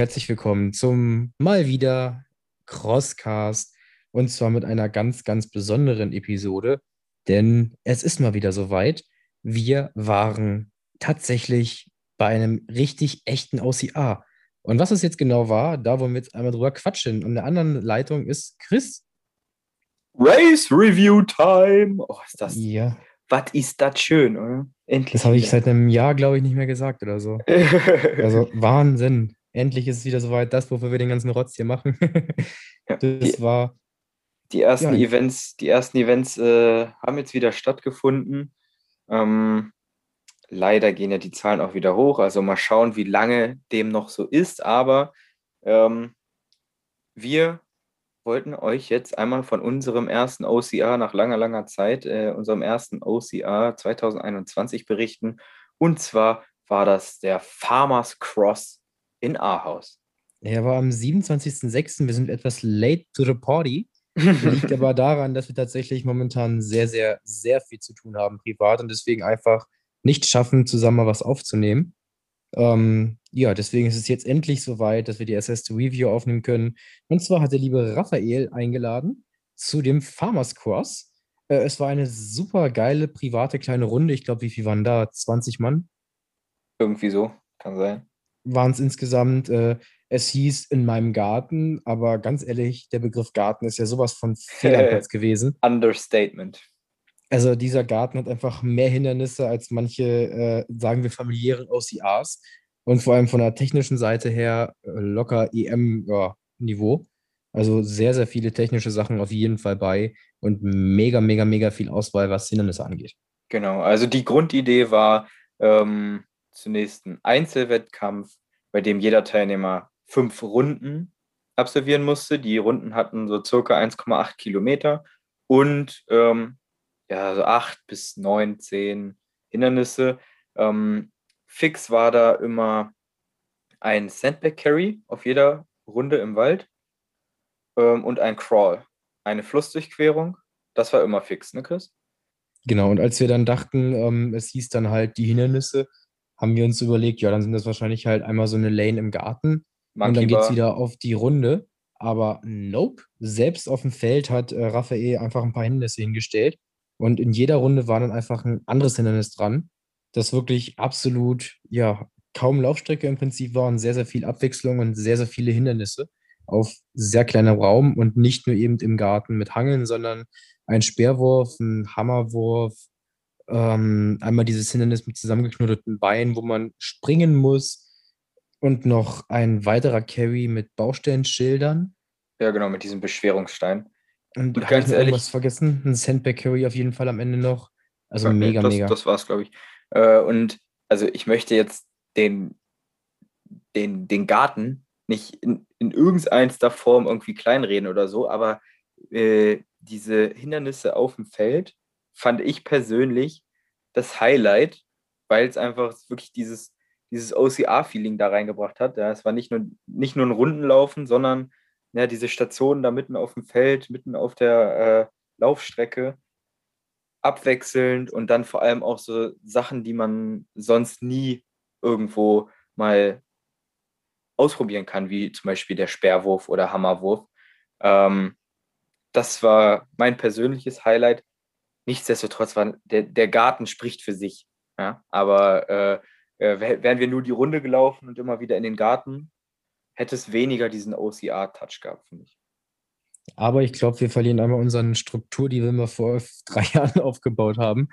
herzlich willkommen zum mal wieder Crosscast und zwar mit einer ganz, ganz besonderen Episode, denn es ist mal wieder soweit. Wir waren tatsächlich bei einem richtig echten OCA. Und was es jetzt genau war, da wollen wir jetzt einmal drüber quatschen. Und der anderen Leitung ist Chris. Race Review Time. Oh, ist das. Ja. Was ist das schön, oder? Endlich. Das habe ich seit einem Jahr, glaube ich, nicht mehr gesagt oder so. also Wahnsinn. Endlich ist es wieder soweit, das, wofür wir den ganzen Rotz hier machen. das die, war. Die ersten ja. Events, die ersten Events äh, haben jetzt wieder stattgefunden. Ähm, leider gehen ja die Zahlen auch wieder hoch. Also mal schauen, wie lange dem noch so ist. Aber ähm, wir wollten euch jetzt einmal von unserem ersten OCR nach langer, langer Zeit, äh, unserem ersten OCR 2021 berichten. Und zwar war das der Farmers Cross in Ahaus. Er war am 27.06. Wir sind etwas late to the party. Liegt aber daran, dass wir tatsächlich momentan sehr, sehr, sehr viel zu tun haben privat und deswegen einfach nicht schaffen, zusammen mal was aufzunehmen. Ähm, ja, deswegen ist es jetzt endlich soweit, dass wir die SS Review aufnehmen können. Und zwar hat der liebe Raphael eingeladen zu dem Farmers Cross. Äh, es war eine super geile private kleine Runde. Ich glaube, wie viel waren da? 20 Mann? Irgendwie so, kann sein. Waren es insgesamt. Äh, es hieß in meinem Garten, aber ganz ehrlich, der Begriff Garten ist ja sowas von Fehlerplatz gewesen. Understatement. Also dieser Garten hat einfach mehr Hindernisse als manche, äh, sagen wir, familiären OCRs und vor allem von der technischen Seite her äh, locker EM-Niveau. Also sehr, sehr viele technische Sachen auf jeden Fall bei und mega, mega, mega viel Auswahl, was Hindernisse angeht. Genau, also die Grundidee war ähm, zunächst ein Einzelwettkampf, bei dem jeder Teilnehmer fünf Runden absolvieren musste. Die Runden hatten so circa 1,8 Kilometer und ähm, ja, so acht bis neun, zehn Hindernisse. Ähm, fix war da immer ein Sandbag Carry auf jeder Runde im Wald ähm, und ein Crawl, eine Flussdurchquerung. Das war immer fix, ne, Chris? Genau, und als wir dann dachten, ähm, es hieß dann halt die Hindernisse, haben wir uns überlegt, ja, dann sind das wahrscheinlich halt einmal so eine Lane im Garten Monkey und dann geht es wieder auf die Runde. Aber nope, selbst auf dem Feld hat äh, Raphael einfach ein paar Hindernisse hingestellt. Und in jeder Runde war dann einfach ein anderes Hindernis dran, das wirklich absolut, ja, kaum Laufstrecke im Prinzip war und sehr, sehr viel Abwechslung und sehr, sehr viele Hindernisse auf sehr kleinem Raum und nicht nur eben im Garten mit Hangeln, sondern ein Speerwurf, ein Hammerwurf, ähm, einmal dieses Hindernis mit zusammengeknoteten Beinen, wo man springen muss und noch ein weiterer Carry mit Baustellenschildern. Ja, genau, mit diesem Beschwerungsstein. Und, und ganz ehrlich. was vergessen? Ein Sandbag Carry auf jeden Fall am Ende noch. Also ja, mega, das, mega. Das war's, glaube ich. Äh, und also ich möchte jetzt den, den, den Garten nicht in, in irgendeiner Form irgendwie kleinreden oder so, aber äh, diese Hindernisse auf dem Feld fand ich persönlich das Highlight, weil es einfach wirklich dieses, dieses OCR-Feeling da reingebracht hat. Ja, es war nicht nur, nicht nur ein Rundenlaufen, sondern ja, diese Stationen da mitten auf dem Feld, mitten auf der äh, Laufstrecke, abwechselnd und dann vor allem auch so Sachen, die man sonst nie irgendwo mal ausprobieren kann, wie zum Beispiel der Speerwurf oder Hammerwurf. Ähm, das war mein persönliches Highlight. Nichtsdestotrotz war der, der Garten spricht für sich. Ja? Aber äh, äh, wären wir nur die Runde gelaufen und immer wieder in den Garten, hätte es weniger diesen OCR-Touch gehabt, finde ich. Aber ich glaube, wir verlieren einmal unsere Struktur, die wir mal vor drei Jahren aufgebaut haben.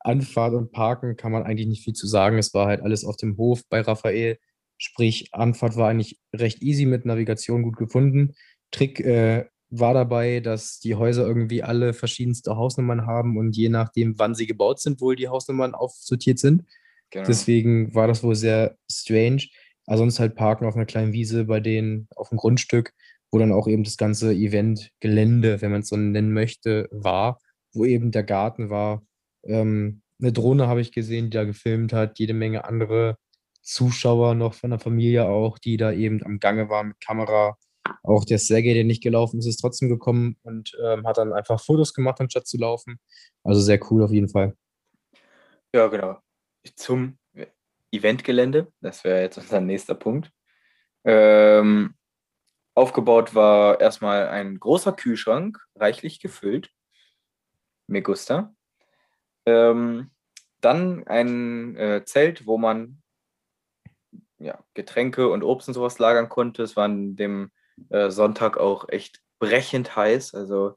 Anfahrt und Parken kann man eigentlich nicht viel zu sagen. Es war halt alles auf dem Hof bei Raphael. Sprich, Anfahrt war eigentlich recht easy mit Navigation gut gefunden. Trick äh, war dabei, dass die Häuser irgendwie alle verschiedenste Hausnummern haben und je nachdem, wann sie gebaut sind, wohl die Hausnummern aufsortiert sind. Genau. Deswegen war das wohl sehr strange. Also sonst halt parken auf einer kleinen Wiese bei denen auf dem Grundstück, wo dann auch eben das ganze Eventgelände, wenn man es so nennen möchte, war, wo eben der Garten war. Ähm, eine Drohne habe ich gesehen, die da gefilmt hat, jede Menge andere Zuschauer noch von der Familie auch, die da eben am Gange waren mit Kamera. Auch der Sergei, der nicht gelaufen ist, ist trotzdem gekommen und ähm, hat dann einfach Fotos gemacht, anstatt zu laufen. Also sehr cool auf jeden Fall. Ja, genau. Zum Eventgelände. Das wäre jetzt unser nächster Punkt. Ähm, aufgebaut war erstmal ein großer Kühlschrank, reichlich gefüllt. Me gusta. Ähm, dann ein äh, Zelt, wo man ja, Getränke und Obst und sowas lagern konnte. Es war an dem äh, Sonntag auch echt brechend heiß. Also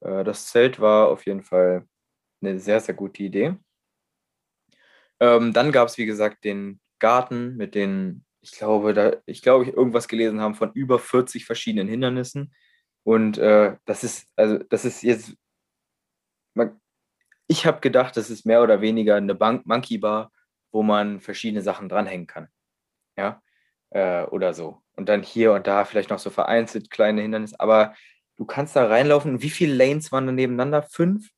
äh, das Zelt war auf jeden Fall eine sehr, sehr gute Idee. Ähm, dann gab es, wie gesagt, den Garten mit den, ich glaube, da, ich glaube, ich irgendwas gelesen haben von über 40 verschiedenen Hindernissen. Und äh, das ist, also das ist jetzt, man, ich habe gedacht, das ist mehr oder weniger eine Bank Monkey Bar, wo man verschiedene Sachen dranhängen kann. Ja, äh, oder so. Und dann hier und da vielleicht noch so vereinzelt kleine Hindernisse. Aber du kannst da reinlaufen. Wie viele Lanes waren da nebeneinander? Fünf?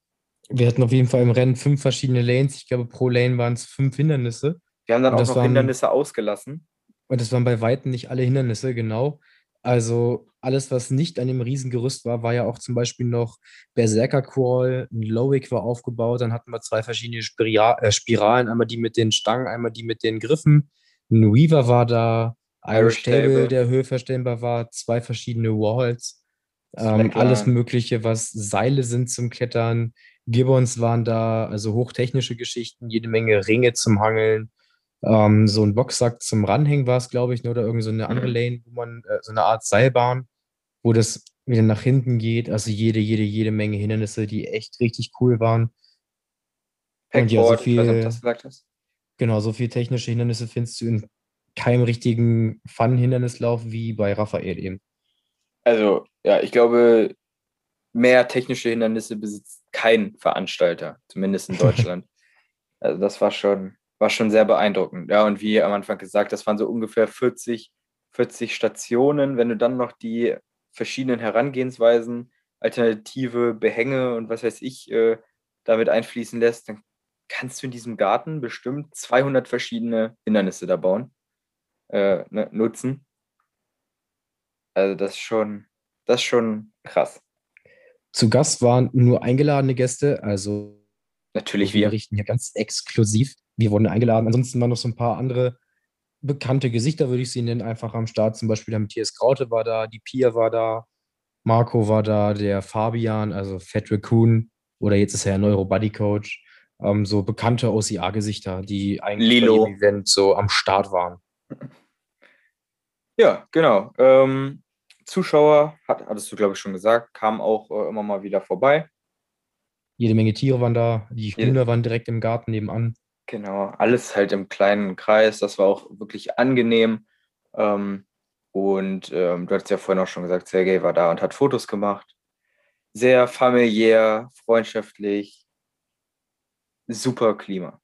Wir hatten auf jeden Fall im Rennen fünf verschiedene Lanes. Ich glaube, pro Lane waren es fünf Hindernisse. Wir haben dann und auch noch waren, Hindernisse ausgelassen. Und das waren bei Weitem nicht alle Hindernisse, genau. Also alles, was nicht an dem Riesengerüst war, war ja auch zum Beispiel noch Berserker Crawl, ein Lowick war aufgebaut, dann hatten wir zwei verschiedene Spira äh, Spiralen, einmal die mit den Stangen, einmal die mit den Griffen. Ein Weaver war da, Irish Table, der höhenverstellbar war, zwei verschiedene Walls, ähm, alles Mögliche, was Seile sind zum Klettern. Gibbons waren da, also hochtechnische Geschichten, jede Menge Ringe zum Hangeln. Ähm, so ein Boxsack zum Ranhängen war es, glaube ich, ne, oder irgend so eine andere mhm. Lane, wo man, äh, so eine Art Seilbahn, wo das wieder nach hinten geht. Also jede, jede, jede Menge Hindernisse, die echt richtig cool waren. Und ja, so viel, nicht, das gesagt hast. Genau, so viele technische Hindernisse findest du in keinem richtigen Fun-Hindernislauf wie bei Raphael eben. Also, ja, ich glaube, mehr technische Hindernisse besitzt kein Veranstalter, zumindest in Deutschland. also, das war schon, war schon sehr beeindruckend. Ja, und wie am Anfang gesagt, das waren so ungefähr 40, 40 Stationen. Wenn du dann noch die verschiedenen Herangehensweisen, alternative Behänge und was weiß ich äh, damit einfließen lässt, dann kannst du in diesem Garten bestimmt 200 verschiedene Hindernisse da bauen, äh, ne, nutzen. Also das ist schon, das ist schon krass. Zu Gast waren nur eingeladene Gäste, also natürlich wir. Wir richten hier ganz exklusiv. Wir wurden eingeladen. Ansonsten waren noch so ein paar andere bekannte Gesichter, würde ich sie nennen, einfach am Start. Zum Beispiel der Matthias Graute war da, die Pia war da, Marco war da, der Fabian, also Fat Raccoon, oder jetzt ist er ja Neuro-Buddy Coach ähm, so bekannte OCA-Gesichter, die eigentlich Lilo. dem Event so am Start waren. Ja, genau. Ähm, Zuschauer, hat, hattest du, glaube ich, schon gesagt, kamen auch äh, immer mal wieder vorbei. Jede Menge Tiere waren da, die Hühner waren direkt im Garten nebenan. Genau, alles halt im kleinen Kreis. Das war auch wirklich angenehm. Ähm, und ähm, du hattest ja vorhin auch schon gesagt, Sergej war da und hat Fotos gemacht. Sehr familiär, freundschaftlich, super Klima.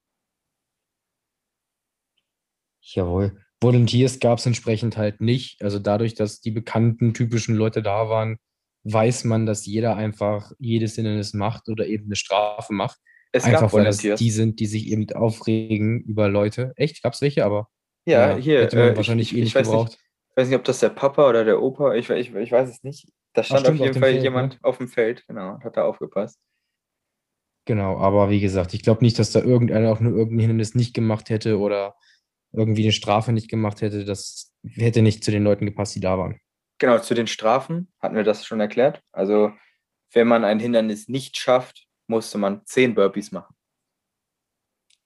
Jawohl. Volunteers gab es entsprechend halt nicht. Also dadurch, dass die bekannten typischen Leute da waren, weiß man, dass jeder einfach jedes Hindernis macht oder eben eine Strafe macht. Es einfach gab weil das die sind, die sich eben aufregen über Leute. Echt? Gab es welche, aber ja, ja hier hätte man äh, wahrscheinlich ich, eh nicht gebraucht. Nicht, ich weiß nicht, ob das der Papa oder der Opa, ich, ich, ich weiß es nicht. Da stand Ach, auf jeden auf Fall Feld, jemand ne? auf dem Feld, genau, hat da aufgepasst. Genau, aber wie gesagt, ich glaube nicht, dass da irgendeiner auch nur irgendein Hindernis nicht gemacht hätte oder irgendwie eine Strafe nicht gemacht hätte. Das hätte nicht zu den Leuten gepasst, die da waren. Genau, zu den Strafen hatten wir das schon erklärt. Also, wenn man ein Hindernis nicht schafft, musste man zehn Burpees machen.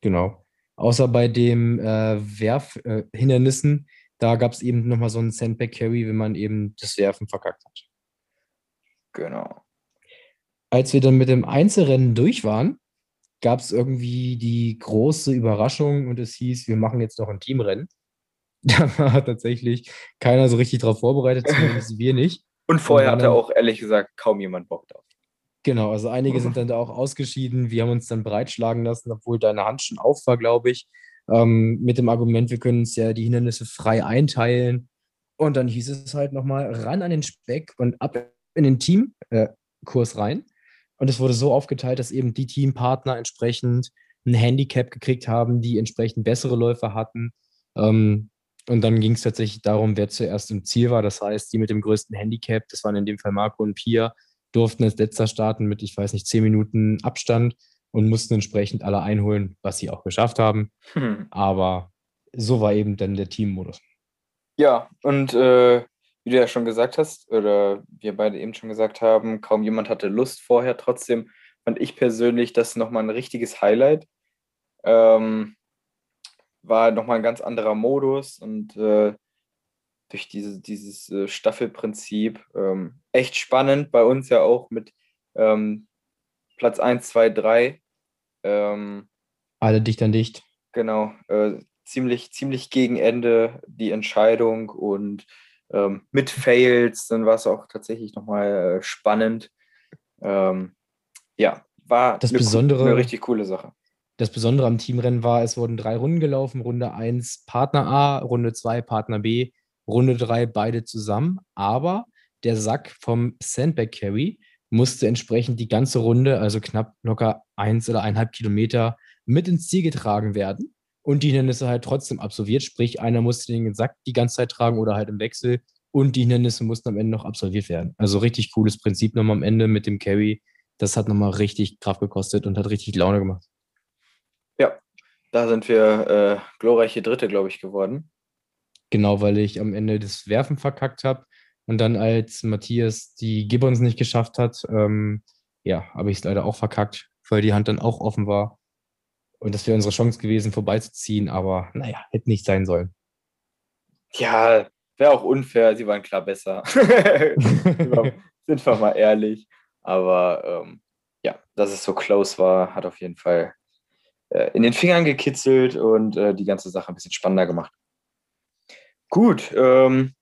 Genau. Außer bei den äh, Werfhindernissen, äh, da gab es eben nochmal so einen Sandbag Carry, wenn man eben das Werfen verkackt hat. Genau als wir dann mit dem Einzelrennen durch waren, gab es irgendwie die große Überraschung und es hieß, wir machen jetzt noch ein Teamrennen. Da war tatsächlich keiner so richtig darauf vorbereitet, zumindest wir nicht. Und vorher und hatte auch ehrlich gesagt kaum jemand Bock drauf. Genau, also einige sind dann da auch ausgeschieden. Wir haben uns dann breitschlagen lassen, obwohl deine Hand schon auf war, glaube ich, ähm, mit dem Argument, wir können uns ja die Hindernisse frei einteilen. Und dann hieß es halt nochmal ran an den Speck und ab in den Teamkurs äh, rein. Und es wurde so aufgeteilt, dass eben die Teampartner entsprechend ein Handicap gekriegt haben, die entsprechend bessere Läufer hatten. Ähm, und dann ging es tatsächlich darum, wer zuerst im Ziel war. Das heißt, die mit dem größten Handicap, das waren in dem Fall Marco und Pia, durften als letzter starten mit, ich weiß nicht, zehn Minuten Abstand und mussten entsprechend alle einholen, was sie auch geschafft haben. Hm. Aber so war eben dann der Teammodus. Ja, und äh, wie du ja schon gesagt hast, oder wir beide eben schon gesagt haben, kaum jemand hatte Lust vorher. Trotzdem fand ich persönlich das nochmal ein richtiges Highlight. Ähm, war nochmal ein ganz anderer Modus und äh, durch diese, dieses äh, Staffelprinzip ähm, echt spannend. Bei uns ja auch mit ähm, Platz 1, 2, 3. Alle dicht an dicht. Genau, äh, ziemlich, ziemlich gegen Ende die Entscheidung und ähm, mit Fails, dann war es auch tatsächlich nochmal äh, spannend. Ähm, ja, war das eine, Besondere, eine richtig coole Sache. Das Besondere am Teamrennen war, es wurden drei Runden gelaufen. Runde 1 Partner A, Runde 2 Partner B, Runde 3 beide zusammen. Aber der Sack vom Sandbag Carry musste entsprechend die ganze Runde, also knapp locker eins oder eineinhalb Kilometer, mit ins Ziel getragen werden und die Hindernisse halt trotzdem absolviert. Sprich, einer musste den Sack die ganze Zeit tragen oder halt im Wechsel und die Hindernisse mussten am Ende noch absolviert werden. Also richtig cooles Prinzip nochmal am Ende mit dem Carry. Das hat nochmal richtig Kraft gekostet und hat richtig Laune gemacht. Ja, da sind wir äh, glorreiche Dritte, glaube ich, geworden. Genau, weil ich am Ende das Werfen verkackt habe und dann als Matthias die Gibbons nicht geschafft hat, ähm, ja, habe ich es leider auch verkackt, weil die Hand dann auch offen war. Und das wäre unsere Chance gewesen, vorbeizuziehen, aber naja, hätte nicht sein sollen. Ja, wäre auch unfair, sie waren klar besser. Sind wir mal ehrlich. Aber ähm, ja, dass es so close war, hat auf jeden Fall äh, in den Fingern gekitzelt und äh, die ganze Sache ein bisschen spannender gemacht. Gut, ähm,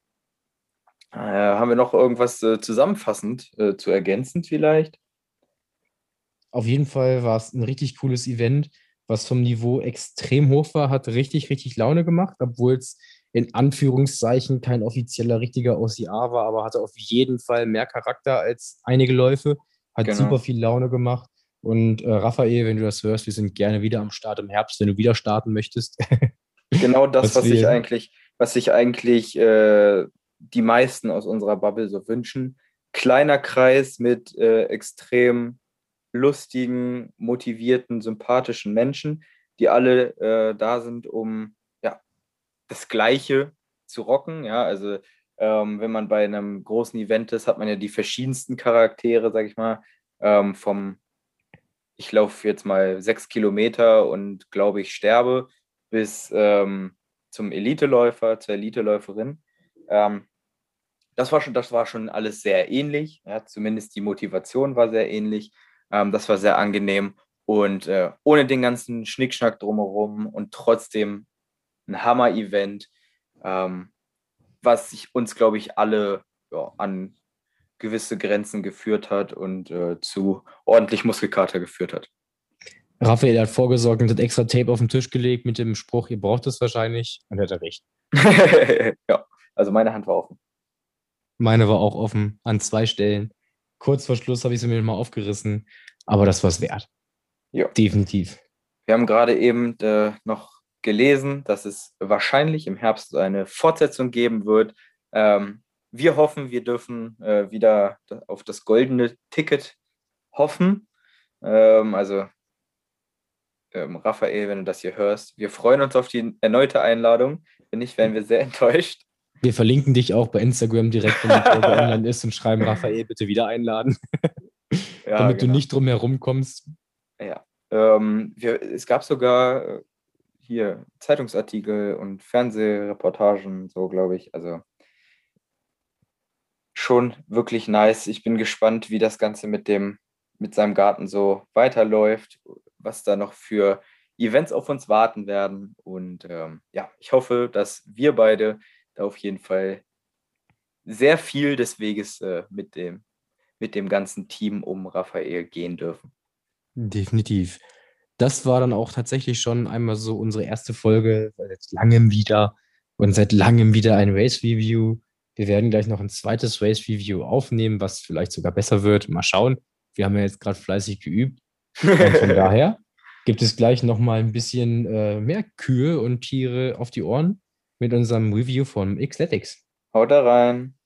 äh, haben wir noch irgendwas äh, zusammenfassend äh, zu ergänzen vielleicht? Auf jeden Fall war es ein richtig cooles Event was vom Niveau extrem hoch war, hat richtig, richtig Laune gemacht, obwohl es in Anführungszeichen kein offizieller richtiger OCA war, aber hatte auf jeden Fall mehr Charakter als einige Läufe, hat genau. super viel Laune gemacht. Und äh, Raphael, wenn du das hörst, wir sind gerne wieder am Start im Herbst, wenn du wieder starten möchtest. genau das, was, was sich eigentlich, was sich eigentlich äh, die meisten aus unserer Bubble so wünschen. Kleiner Kreis mit äh, extrem lustigen, motivierten, sympathischen Menschen, die alle äh, da sind, um ja, das Gleiche zu rocken. Ja, also ähm, wenn man bei einem großen Event ist, hat man ja die verschiedensten Charaktere, sag ich mal, ähm, vom ich laufe jetzt mal sechs Kilometer und glaube ich sterbe, bis ähm, zum Eliteläufer, zur Eliteläuferin. Ähm, das war schon, das war schon alles sehr ähnlich. Ja, zumindest die Motivation war sehr ähnlich. Ähm, das war sehr angenehm und äh, ohne den ganzen Schnickschnack drumherum und trotzdem ein Hammer-Event, ähm, was sich uns, glaube ich, alle ja, an gewisse Grenzen geführt hat und äh, zu ordentlich Muskelkater geführt hat. Raphael hat vorgesorgt und hat extra Tape auf den Tisch gelegt mit dem Spruch, ihr braucht es wahrscheinlich. Und er hat recht. ja, also meine Hand war offen. Meine war auch offen an zwei Stellen kurz vor Schluss habe ich sie mir mal aufgerissen, aber das war es wert. Ja. Definitiv. Wir haben gerade eben äh, noch gelesen, dass es wahrscheinlich im Herbst eine Fortsetzung geben wird. Ähm, wir hoffen, wir dürfen äh, wieder auf das goldene Ticket hoffen. Ähm, also ähm, Raphael, wenn du das hier hörst, wir freuen uns auf die erneute Einladung. Wenn nicht, wären wir sehr enttäuscht. Wir verlinken dich auch bei Instagram direkt, wenn die Folge online ist und schreiben Raphael bitte wieder einladen. ja, Damit genau. du nicht drum herum kommst. Ja. Ähm, wir, es gab sogar äh, hier Zeitungsartikel und Fernsehreportagen, so glaube ich. Also schon wirklich nice. Ich bin gespannt, wie das Ganze mit dem, mit seinem Garten so weiterläuft, was da noch für Events auf uns warten werden. Und ähm, ja, ich hoffe, dass wir beide da auf jeden Fall sehr viel des Weges äh, mit, dem, mit dem ganzen Team um Raphael gehen dürfen. Definitiv. Das war dann auch tatsächlich schon einmal so unsere erste Folge seit langem wieder und seit langem wieder ein Race Review. Wir werden gleich noch ein zweites Race Review aufnehmen, was vielleicht sogar besser wird. Mal schauen. Wir haben ja jetzt gerade fleißig geübt. Und von daher gibt es gleich noch mal ein bisschen äh, mehr Kühe und Tiere auf die Ohren mit unserem Review von Xletics. Haut da rein.